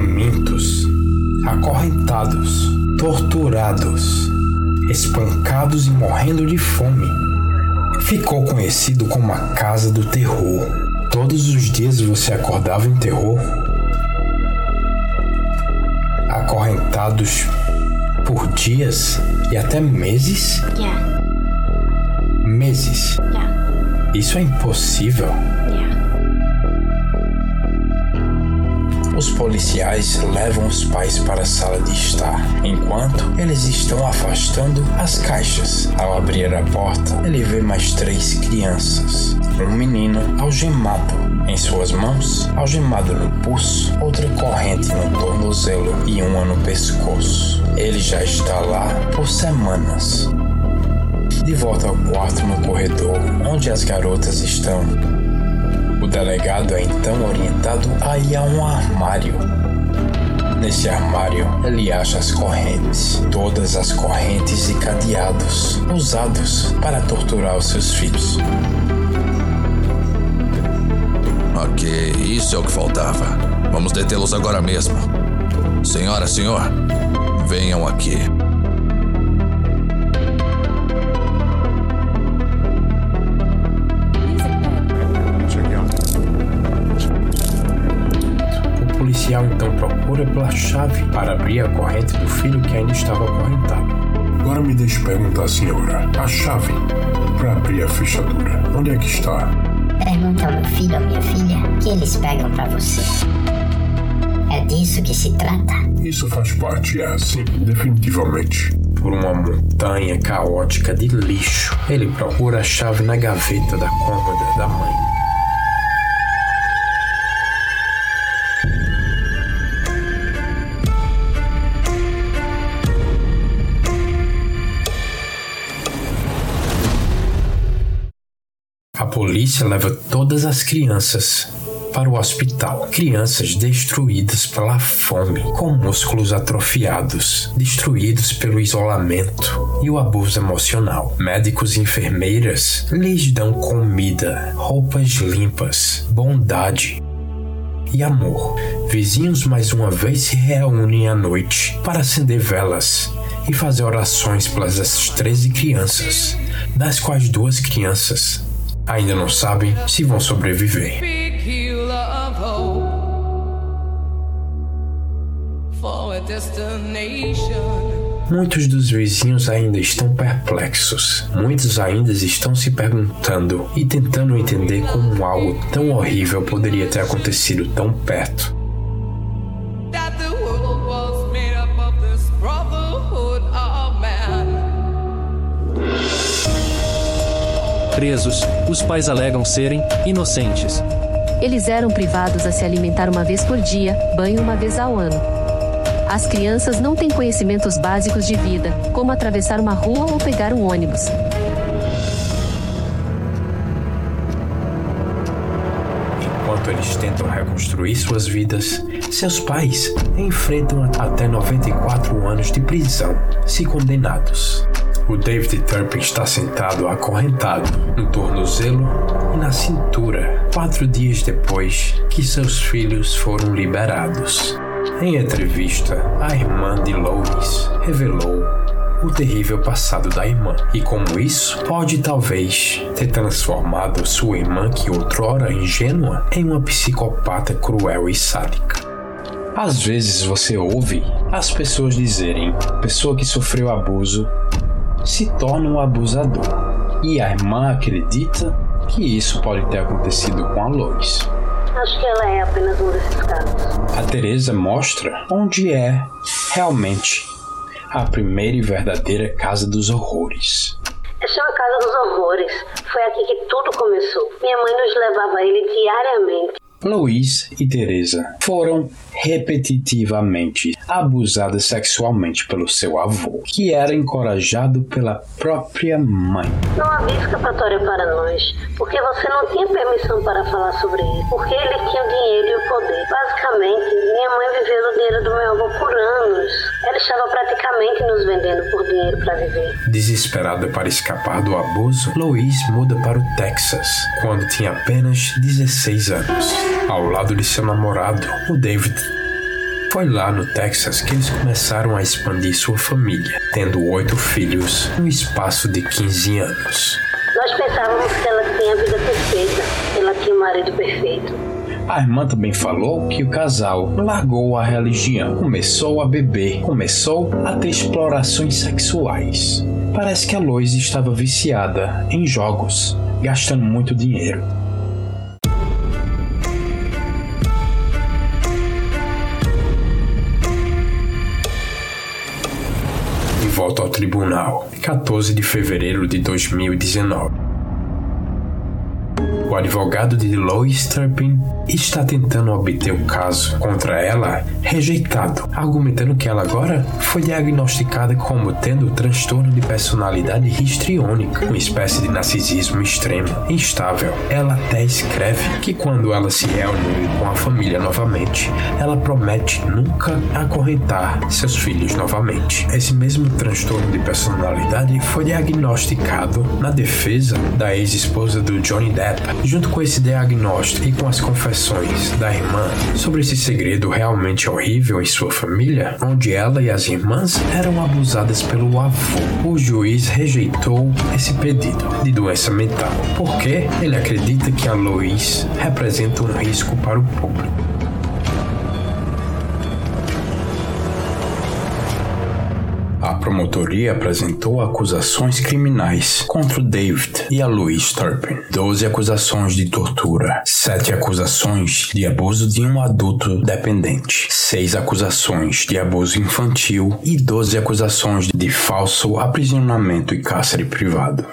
famintos, acorrentados, torturados, espancados e morrendo de fome. Ficou conhecido como a Casa do Terror. Todos os dias você acordava em terror? Acorrentados por dias e até meses? Yeah, Meses. yeah, Isso é impossível. yeah. Os policiais levam os pais para a sala de estar, enquanto eles estão afastando as caixas. Ao abrir a porta, ele vê mais três crianças. Um menino algemado em suas mãos, algemado no pulso, outra corrente no tornozelo e uma no pescoço. Ele já está lá por semanas. De volta ao quarto no corredor, onde as garotas estão, delegado é então orientado a ir a um armário. Nesse armário, ele acha as correntes, todas as correntes e cadeados usados para torturar os seus filhos. Ok, isso é o que faltava. Vamos detê-los agora mesmo. Senhora, senhor, venham aqui. O policial então procura pela chave para abrir a corrente do filho que ainda estava acorrentado. Agora me deixe perguntar, senhora. A chave para abrir a fechadura. Onde é que está? Pergunta ao meu filho ou minha filha que eles pegam pra você. É disso que se trata? Isso faz parte, é assim, definitivamente. Por uma montanha caótica de lixo, ele procura a chave na gaveta da cômoda da mãe. A polícia leva todas as crianças para o hospital. Crianças destruídas pela fome, com músculos atrofiados, destruídos pelo isolamento e o abuso emocional. Médicos e enfermeiras lhes dão comida, roupas limpas, bondade e amor. Vizinhos mais uma vez se reúnem à noite para acender velas e fazer orações pelas essas 13 crianças, das quais duas crianças ainda não sabem se vão sobreviver. Muitos dos vizinhos ainda estão perplexos. Muitos ainda estão se perguntando e tentando entender como algo tão horrível poderia ter acontecido tão perto. Presos, os pais alegam serem inocentes. Eles eram privados a se alimentar uma vez por dia, banho uma vez ao ano. As crianças não têm conhecimentos básicos de vida, como atravessar uma rua ou pegar um ônibus. Enquanto eles tentam reconstruir suas vidas, seus pais enfrentam até 94 anos de prisão, se condenados. O David Turpin está sentado acorrentado no tornozelo e na cintura, quatro dias depois que seus filhos foram liberados. Em entrevista, a irmã de Lois revelou o terrível passado da irmã e como isso pode talvez ter transformado sua irmã, que outrora ingênua, em uma psicopata cruel e sádica. Às vezes você ouve as pessoas dizerem: pessoa que sofreu abuso se torna um abusador. E a irmã acredita que isso pode ter acontecido com a Lois. Acho que ela é apenas um desses casos. A Teresa mostra onde é realmente a primeira e verdadeira casa dos horrores. Essa é uma casa dos horrores. Foi aqui que tudo começou. Minha mãe nos levava a ele diariamente. Luiz e Teresa foram repetitivamente abusadas sexualmente pelo seu avô, que era encorajado pela própria mãe. Não havia escapatória para nós, porque você não tinha permissão para falar sobre isso, porque ele tinha dinheiro poder. Basicamente, minha mãe viveu do dinheiro do meu avô por anos. Ela estava praticamente nos vendendo por dinheiro para viver. Desesperada para escapar do abuso, Luiz muda para o Texas quando tinha apenas 16 anos, ao lado de seu namorado, o David. Foi lá no Texas que eles começaram a expandir sua família, tendo oito filhos no espaço de 15 anos. Nós pensávamos que ela tinha a vida perfeita, ela tinha um marido perfeito. A irmã também falou que o casal largou a religião, começou a beber, começou a ter explorações sexuais. Parece que a Lois estava viciada em jogos, gastando muito dinheiro. De volta ao tribunal, 14 de fevereiro de 2019. O advogado de Lois Turpin está tentando obter o caso contra ela rejeitado, argumentando que ela agora foi diagnosticada como tendo transtorno de personalidade histriônica, uma espécie de narcisismo extremo, instável. Ela até escreve que quando ela se reúne com a família novamente, ela promete nunca acorrentar seus filhos novamente. Esse mesmo transtorno de personalidade foi diagnosticado na defesa da ex-esposa do Johnny Depp Junto com esse diagnóstico e com as confessões da irmã sobre esse segredo realmente horrível em sua família, onde ela e as irmãs eram abusadas pelo avô, o juiz rejeitou esse pedido de doença mental, porque ele acredita que a Lois representa um risco para o público. Promotoria apresentou acusações criminais contra David e a Louise Turpin. Doze acusações de tortura, sete acusações de abuso de um adulto dependente, seis acusações de abuso infantil e doze acusações de falso aprisionamento e cárcere privado.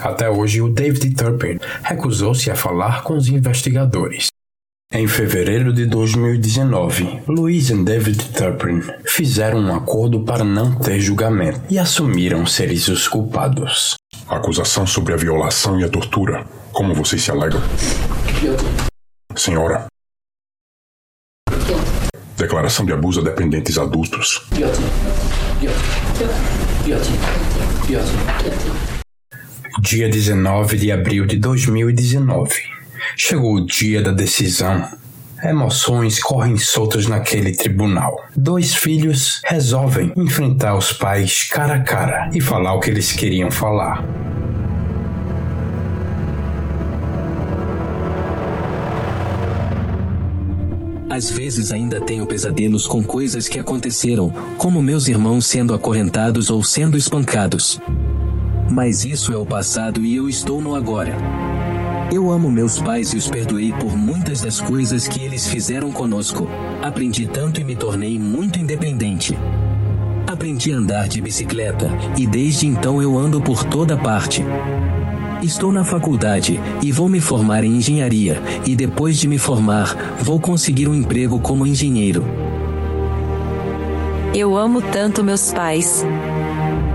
Até hoje, o David Turpin recusou-se a falar com os investigadores. Em fevereiro de 2019, Louise e David Turpin fizeram um acordo para não ter julgamento e assumiram seres os culpados. Acusação sobre a violação e a tortura. Como vocês se alegam? Senhora. Declaração de abuso a dependentes adultos. Dia 19 de abril de 2019. Chegou o dia da decisão. Emoções correm soltas naquele tribunal. Dois filhos resolvem enfrentar os pais cara a cara e falar o que eles queriam falar. Às vezes ainda tenho pesadelos com coisas que aconteceram, como meus irmãos sendo acorrentados ou sendo espancados. Mas isso é o passado e eu estou no agora. Eu amo meus pais e os perdoei por muitas das coisas que eles fizeram conosco. Aprendi tanto e me tornei muito independente. Aprendi a andar de bicicleta e desde então eu ando por toda parte. Estou na faculdade e vou me formar em engenharia, e depois de me formar, vou conseguir um emprego como engenheiro. Eu amo tanto meus pais.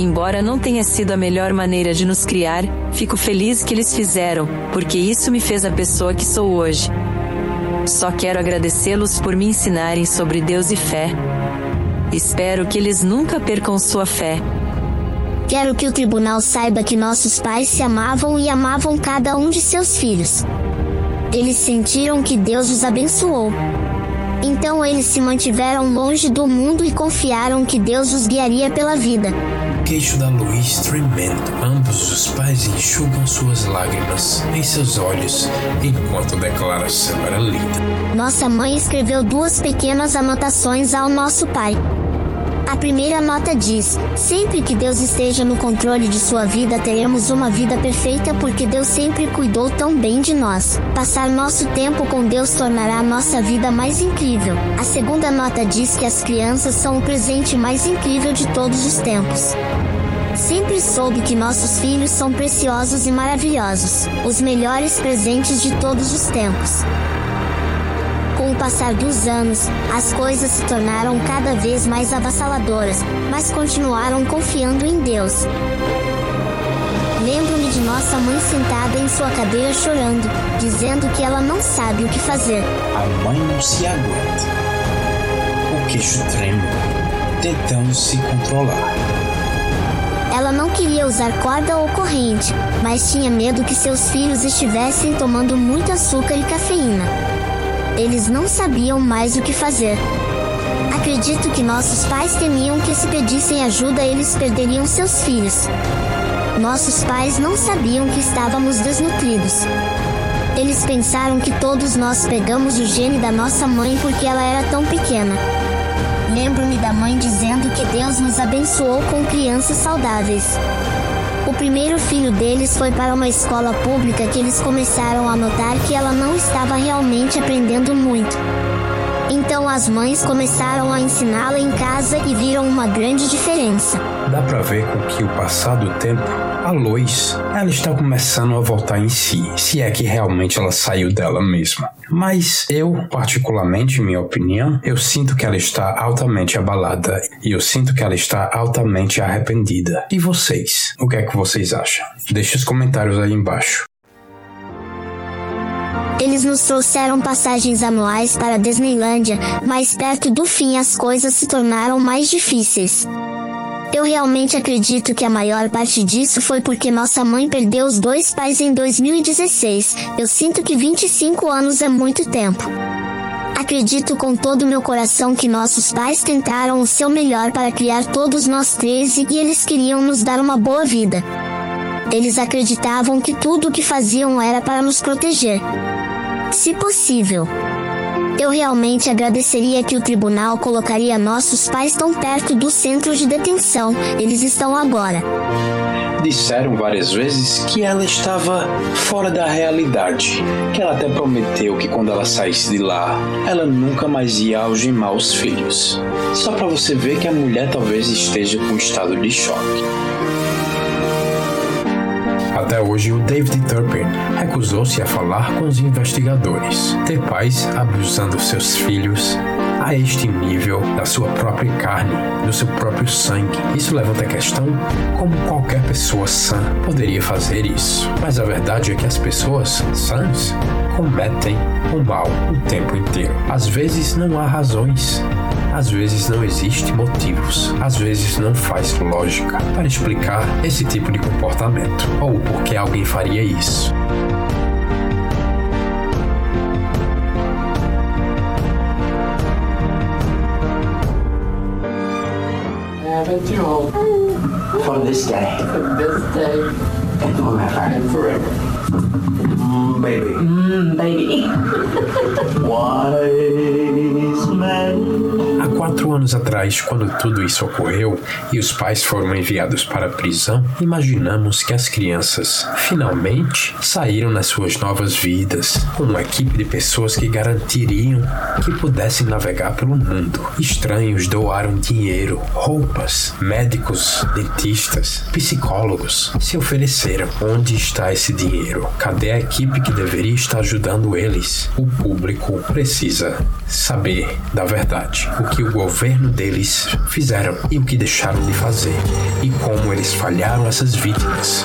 Embora não tenha sido a melhor maneira de nos criar, fico feliz que eles fizeram, porque isso me fez a pessoa que sou hoje. Só quero agradecê-los por me ensinarem sobre Deus e fé. Espero que eles nunca percam sua fé. Quero que o tribunal saiba que nossos pais se amavam e amavam cada um de seus filhos. Eles sentiram que Deus os abençoou. Então eles se mantiveram longe do mundo e confiaram que Deus os guiaria pela vida. Queixo da Louise tremendo. Ambos os pais enxugam suas lágrimas em seus olhos enquanto a declaração era lida. Nossa mãe escreveu duas pequenas anotações ao nosso pai. A primeira nota diz: Sempre que Deus esteja no controle de sua vida, teremos uma vida perfeita porque Deus sempre cuidou tão bem de nós. Passar nosso tempo com Deus tornará nossa vida mais incrível. A segunda nota diz que as crianças são o presente mais incrível de todos os tempos. Sempre soube que nossos filhos são preciosos e maravilhosos, os melhores presentes de todos os tempos. Com o passar dos anos, as coisas se tornaram cada vez mais avassaladoras, mas continuaram confiando em Deus. Lembro-me de nossa mãe sentada em sua cadeira chorando, dizendo que ela não sabe o que fazer. A mãe não se aguenta. O queixo treme, tentando se controlar. Ela não queria usar corda ou corrente, mas tinha medo que seus filhos estivessem tomando muito açúcar e cafeína. Eles não sabiam mais o que fazer. Acredito que nossos pais temiam que se pedissem ajuda eles perderiam seus filhos. Nossos pais não sabiam que estávamos desnutridos. Eles pensaram que todos nós pegamos o gene da nossa mãe porque ela era tão pequena. Lembro-me da mãe dizendo que Deus nos abençoou com crianças saudáveis. O primeiro filho deles foi para uma escola pública que eles começaram a notar que ela não estava realmente aprendendo muito. Então as mães começaram a ensiná-la em casa e viram uma grande diferença. Dá pra ver com que o passar do tempo, a Lois, ela está começando a voltar em si, se é que realmente ela saiu dela mesma. Mas eu, particularmente, minha opinião, eu sinto que ela está altamente abalada e eu sinto que ela está altamente arrependida. E vocês? O que é que vocês acham? Deixe os comentários aí embaixo. Eles nos trouxeram passagens anuais para a Disneylândia, mas perto do fim as coisas se tornaram mais difíceis. Eu realmente acredito que a maior parte disso foi porque nossa mãe perdeu os dois pais em 2016. Eu sinto que 25 anos é muito tempo. Acredito com todo meu coração que nossos pais tentaram o seu melhor para criar todos nós três e eles queriam nos dar uma boa vida. Eles acreditavam que tudo o que faziam era para nos proteger. Se possível. Eu realmente agradeceria que o tribunal colocaria nossos pais tão perto do centro de detenção. Eles estão agora. Disseram várias vezes que ela estava fora da realidade, que ela até prometeu que quando ela saísse de lá, ela nunca mais ia algemar os filhos. Só para você ver que a mulher talvez esteja com estado de choque. Até hoje, o David Turpin recusou-se a falar com os investigadores. Ter pais abusando seus filhos a este nível da sua própria carne, do seu próprio sangue. Isso levanta a questão como qualquer pessoa sã poderia fazer isso. Mas a verdade é que as pessoas sãs cometem o mal o tempo inteiro. Às vezes não há razões, às vezes não existe motivos, às vezes não faz lógica para explicar esse tipo de comportamento ou por que alguém faria isso. haven't you home for this day for this day and forever. and forever. Mm, baby. Mm, baby. Wise man. Quatro anos atrás, quando tudo isso ocorreu e os pais foram enviados para a prisão, imaginamos que as crianças finalmente saíram nas suas novas vidas, com uma equipe de pessoas que garantiriam que pudessem navegar pelo mundo. Estranhos doaram dinheiro, roupas, médicos, dentistas, psicólogos se ofereceram. Onde está esse dinheiro? Cadê a equipe que deveria estar ajudando eles? O público precisa saber da verdade. O que o governo deles fizeram e o que deixaram de fazer. E como eles falharam essas vítimas.